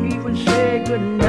They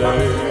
yesterday.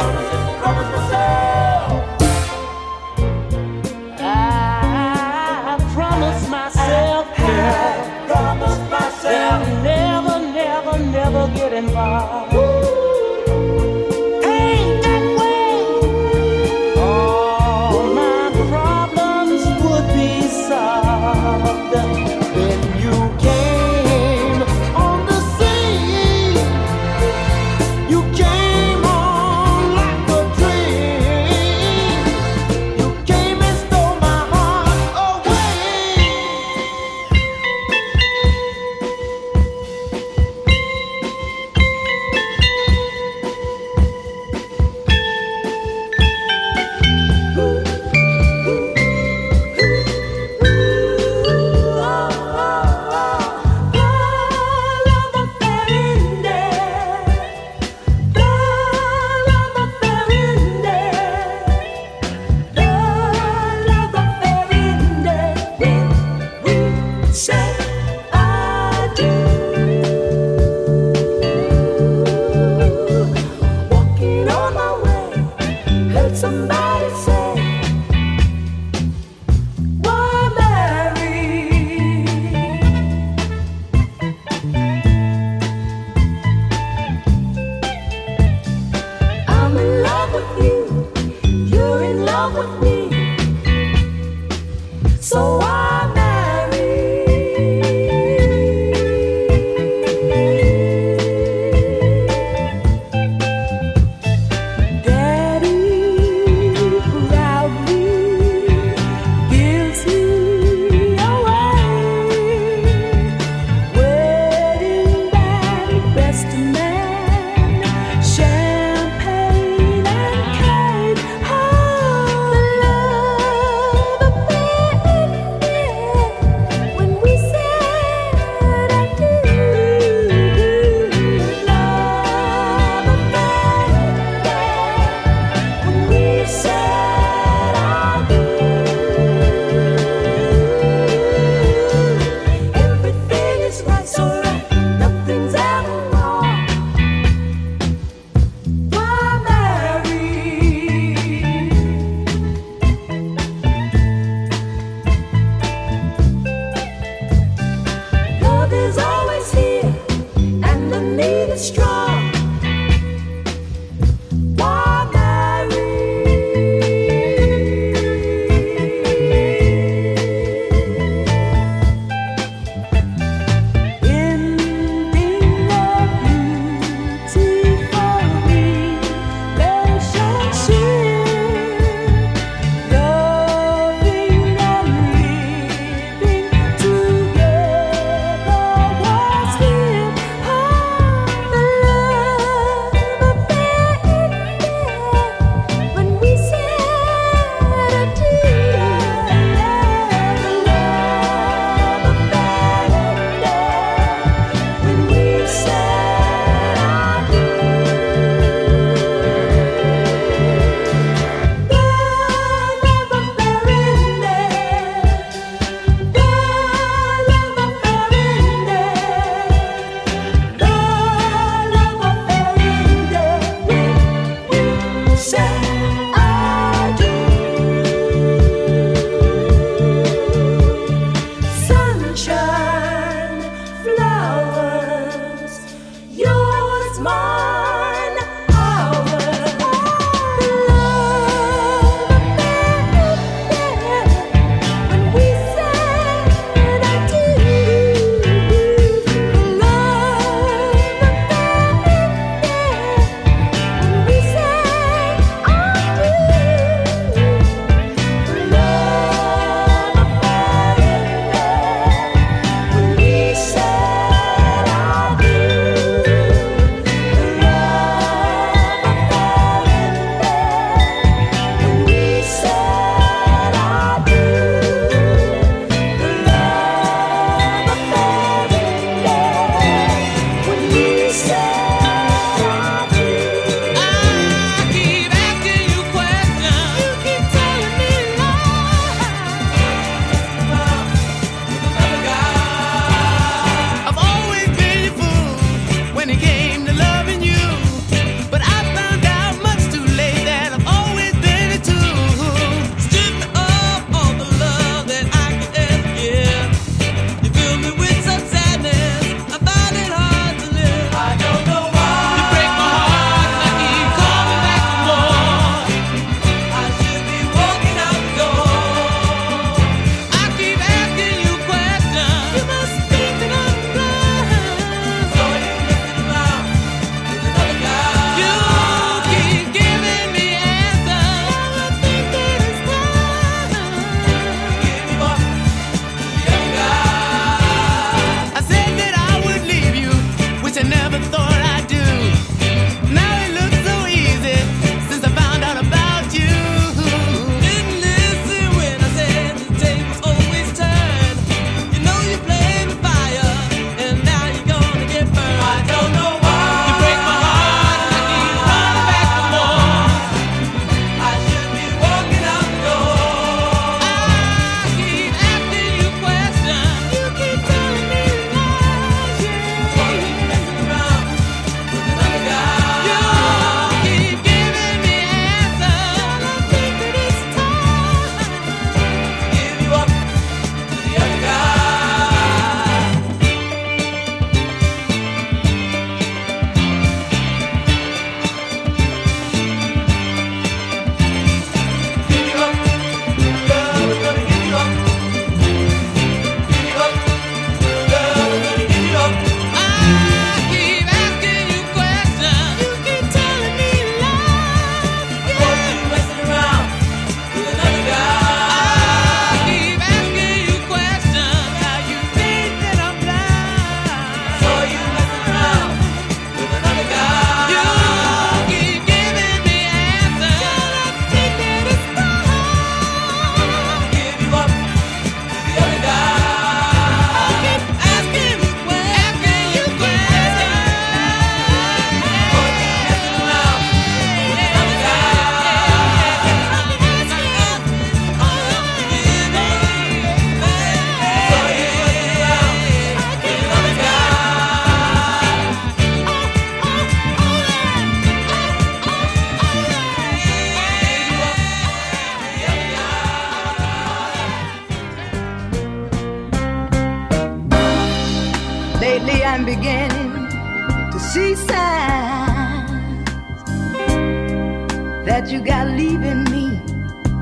You got leaving me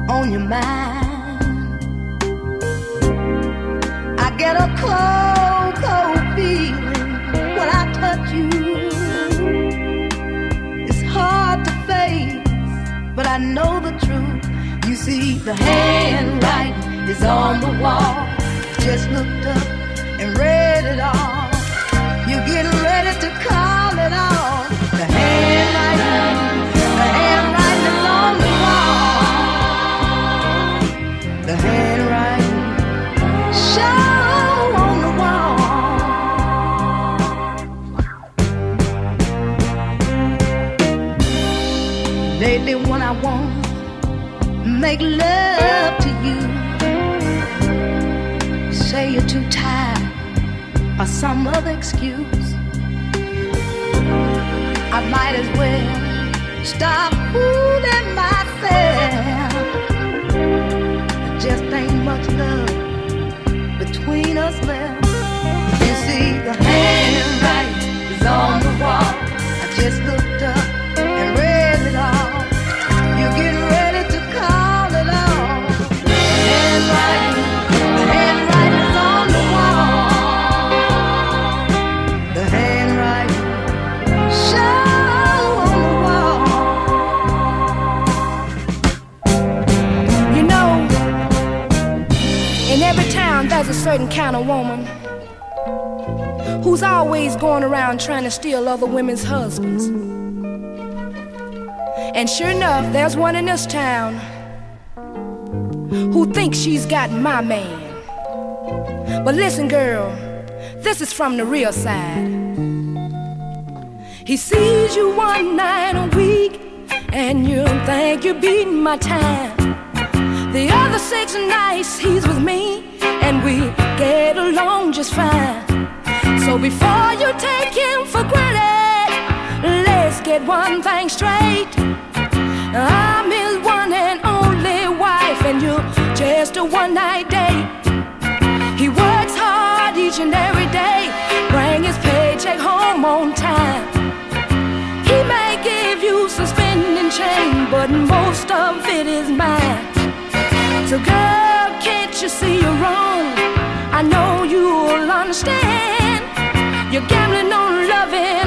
on your mind. I get a cold, cold feeling when I touch you. It's hard to face, but I know the truth. You see, the handwriting is on the wall. Just looked up and read it all. You're getting ready to call Want make love to you, you say you're too tired or some other excuse. I might as well stop fooling myself. There just ain't much love between us left. You see, the handwriting is on the wall. I just looked certain kind of woman who's always going around trying to steal other women's husbands. And sure enough, there's one in this town who thinks she's got my man. But listen, girl, this is from the real side. He sees you one night a week, and you think you're beating my time. The other six nights he's with me, and we get along just fine. So before you take him for granted, let's get one thing straight. I'm his one and only wife, and you're just a one night date. He works hard each and every day, bring his paycheck home on time. He may give you some spending change, but most of it is mine. So, girl, can't you see you're wrong? I know you'll understand. You're gambling on loving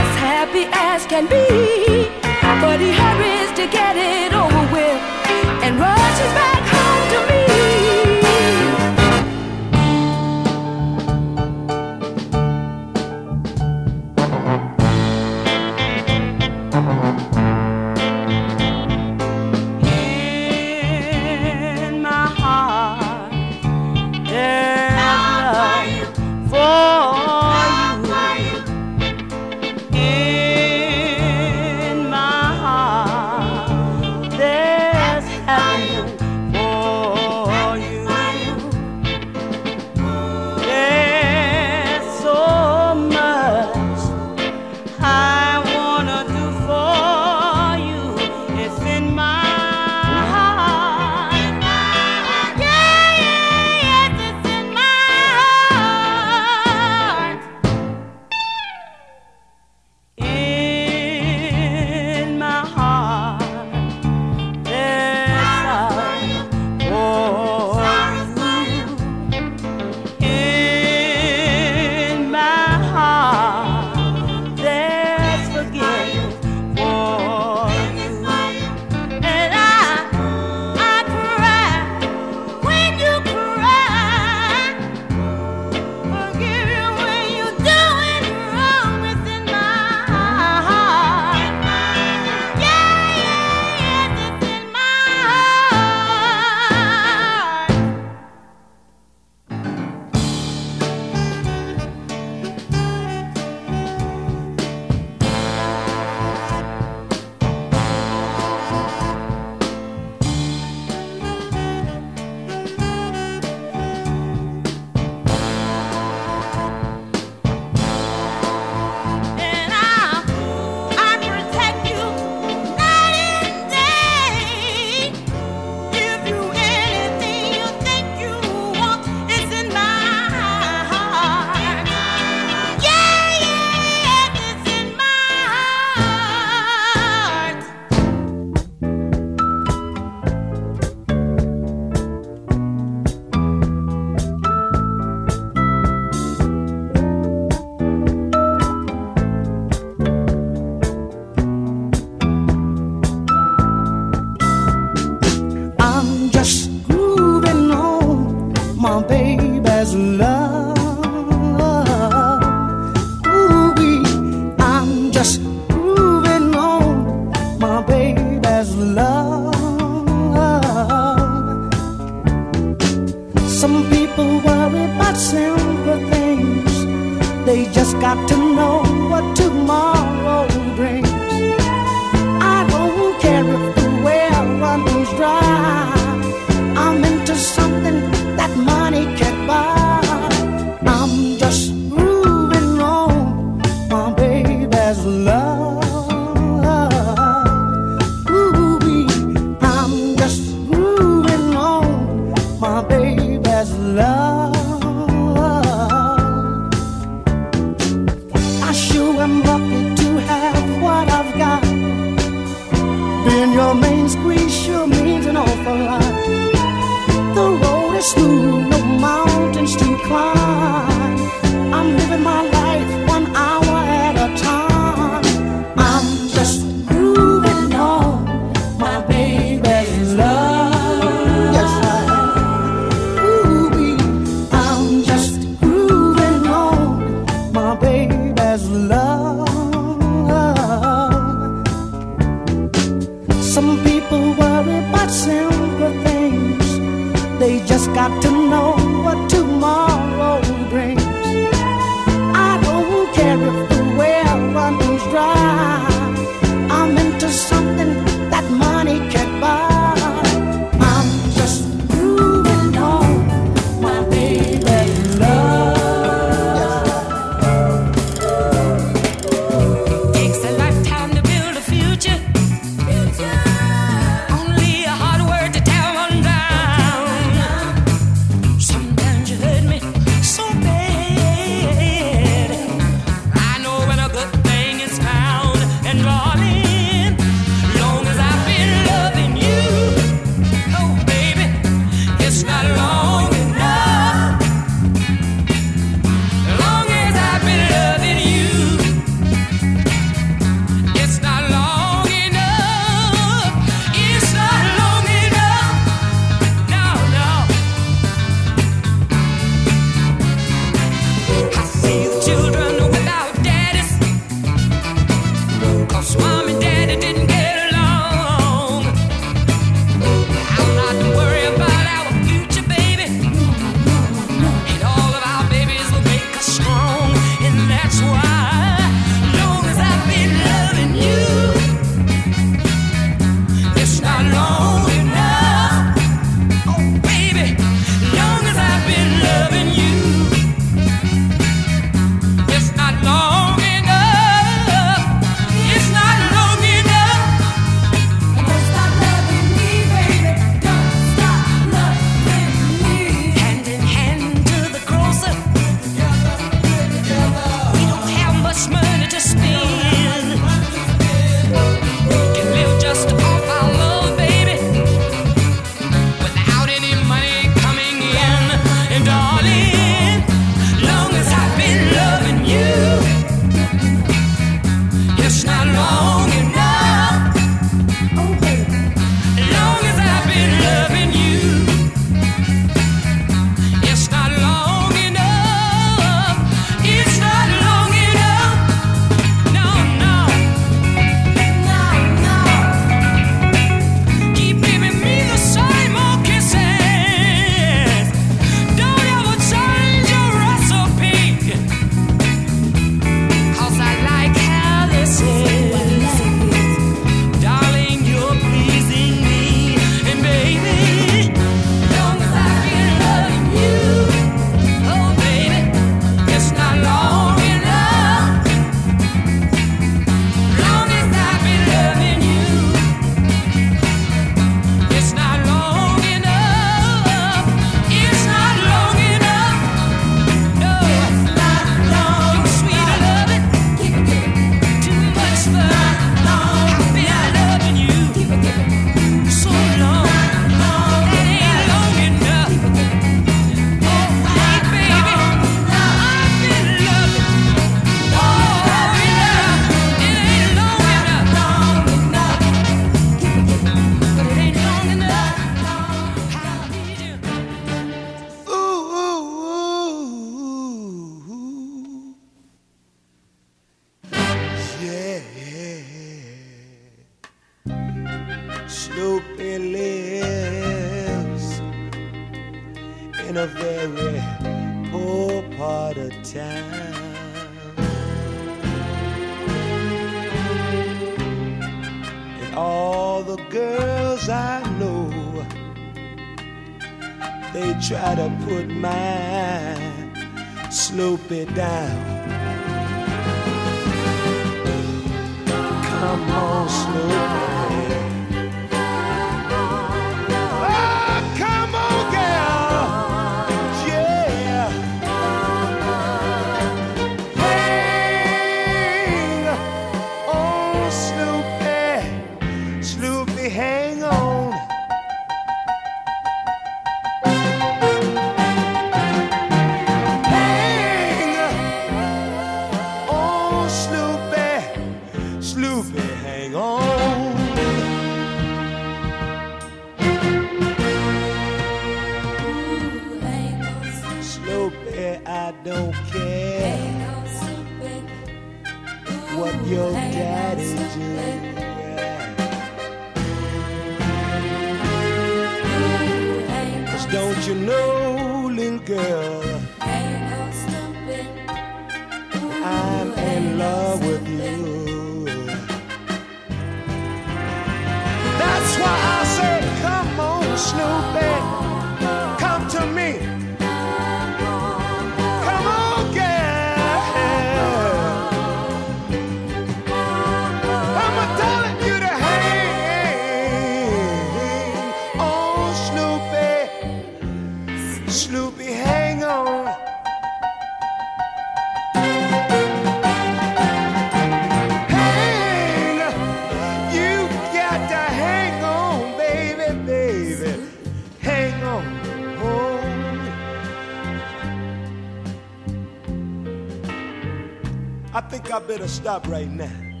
better stop right now.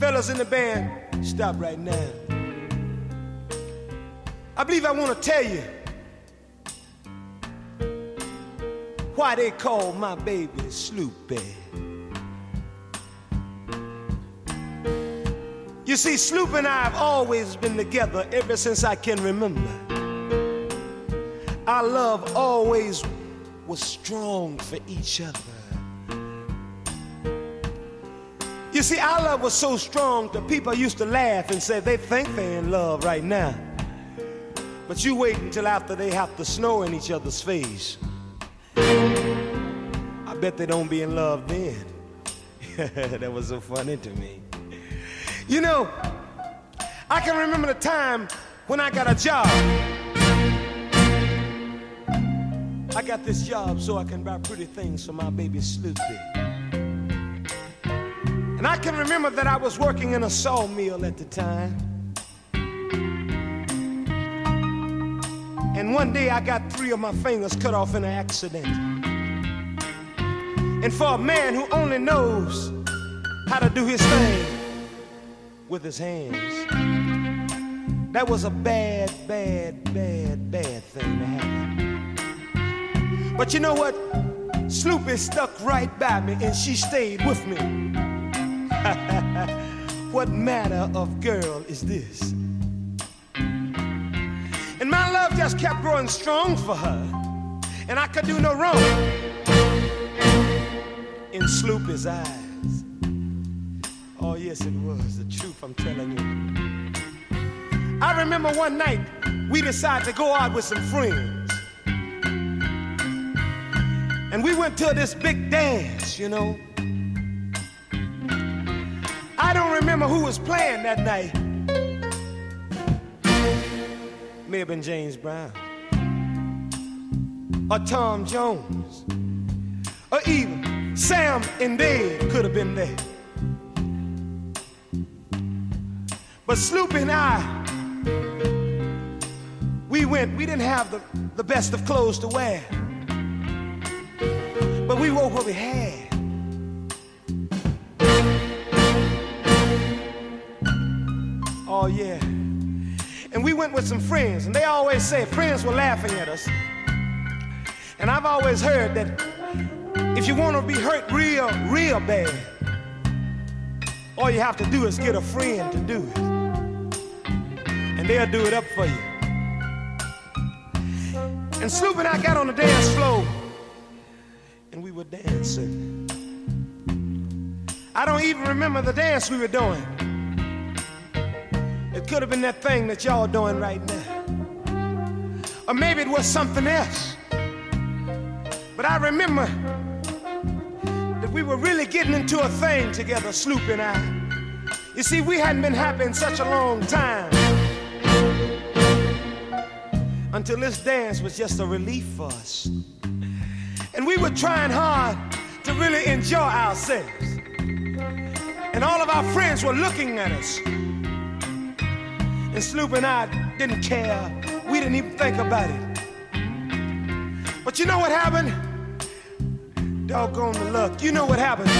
Fellas in the band, stop right now. I believe I want to tell you why they call my baby Sloopy. You see, Sloop and I have always been together ever since I can remember. Our love always was strong for each other. You see, our love was so strong that people used to laugh and say they think they're in love right now. But you wait until after they have to snow in each other's face. I bet they don't be in love then. that was so funny to me. You know, I can remember the time when I got a job. I got this job so I can buy pretty things for my baby Sloopy. And I can remember that I was working in a sawmill at the time. And one day I got three of my fingers cut off in an accident. And for a man who only knows how to do his thing with his hands, that was a bad, bad, bad, bad thing to happen. But you know what? Sloopy stuck right by me and she stayed with me. what matter of girl is this? And my love just kept growing strong for her, and I could do no wrong in Sloopy's eyes. Oh, yes, it was the truth, I'm telling you. I remember one night we decided to go out with some friends. And we went to this big dance, you know. I don't remember who was playing that night. May have been James Brown. Or Tom Jones. Or even Sam and Dave could have been there. But Sloopy and I, we went, we didn't have the, the best of clothes to wear. But we wore what we had. Oh, yeah. And we went with some friends, and they always say friends were laughing at us. And I've always heard that if you want to be hurt real, real bad, all you have to do is get a friend to do it. And they'll do it up for you. And Sloop and I got on the dance floor, and we were dancing. I don't even remember the dance we were doing. It could have been that thing that y'all doing right now. Or maybe it was something else. But I remember that we were really getting into a thing together, Sloop and I. You see, we hadn't been happy in such a long time. Until this dance was just a relief for us. And we were trying hard to really enjoy ourselves. And all of our friends were looking at us. And Sloop and I didn't care. We didn't even think about it. But you know what happened? Doggone the luck. You know what happened?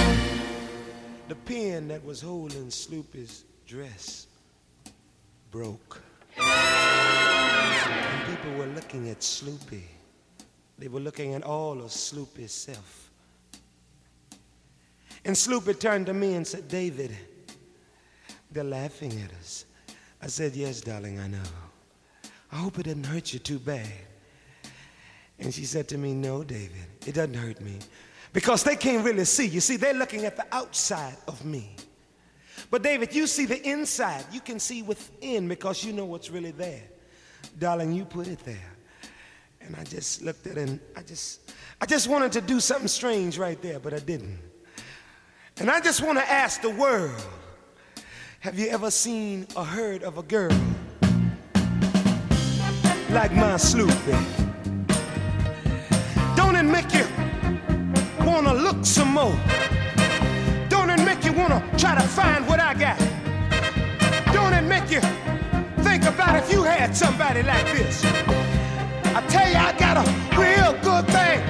The pin that was holding Sloopy's dress broke. And people were looking at Sloopy. They were looking at all of Sloopy's self. And Sloopy turned to me and said, David, they're laughing at us. I said, Yes, darling, I know. I hope it doesn't hurt you too bad. And she said to me, No, David, it doesn't hurt me. Because they can't really see. You see, they're looking at the outside of me. But David, you see the inside. You can see within because you know what's really there. Darling, you put it there. And I just looked at it and I just I just wanted to do something strange right there, but I didn't. And I just want to ask the world, have you ever seen or heard of a girl like my Sloopy? Don't it make you wanna look some more? Don't it make you wanna try to find what I got? Don't it make you think about if you had somebody like this? I tell you, I got a real good thing,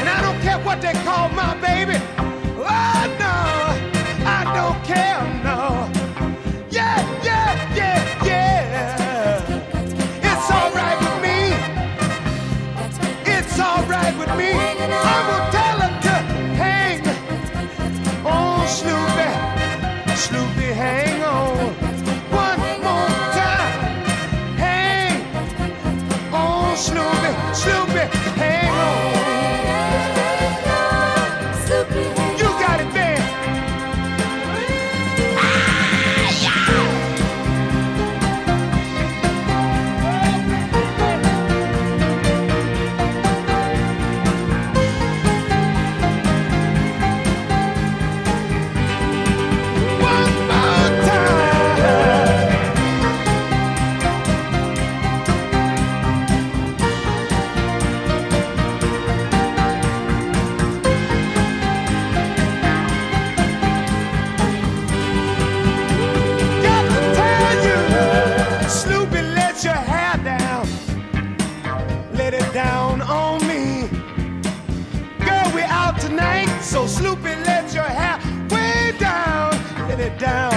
and I don't care what they call my baby. Down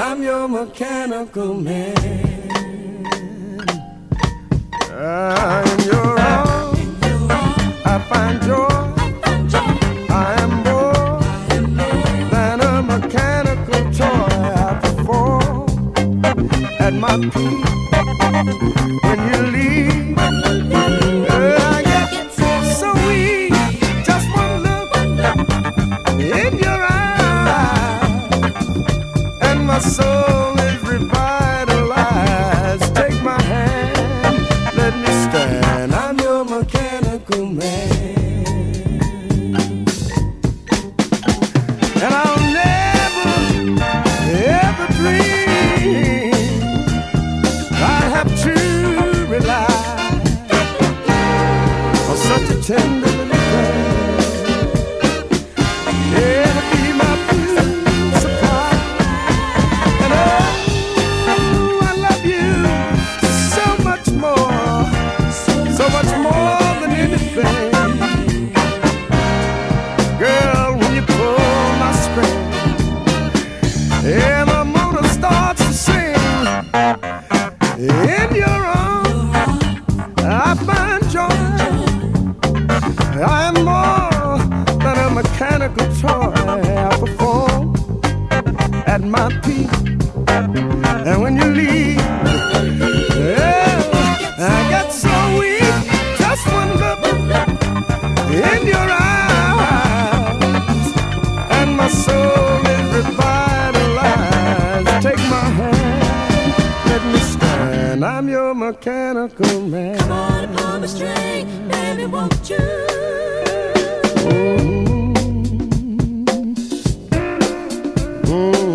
I'm your mechanical man. In your arms, I find joy. I am more than a mechanical toy. I perform at my peak. I'm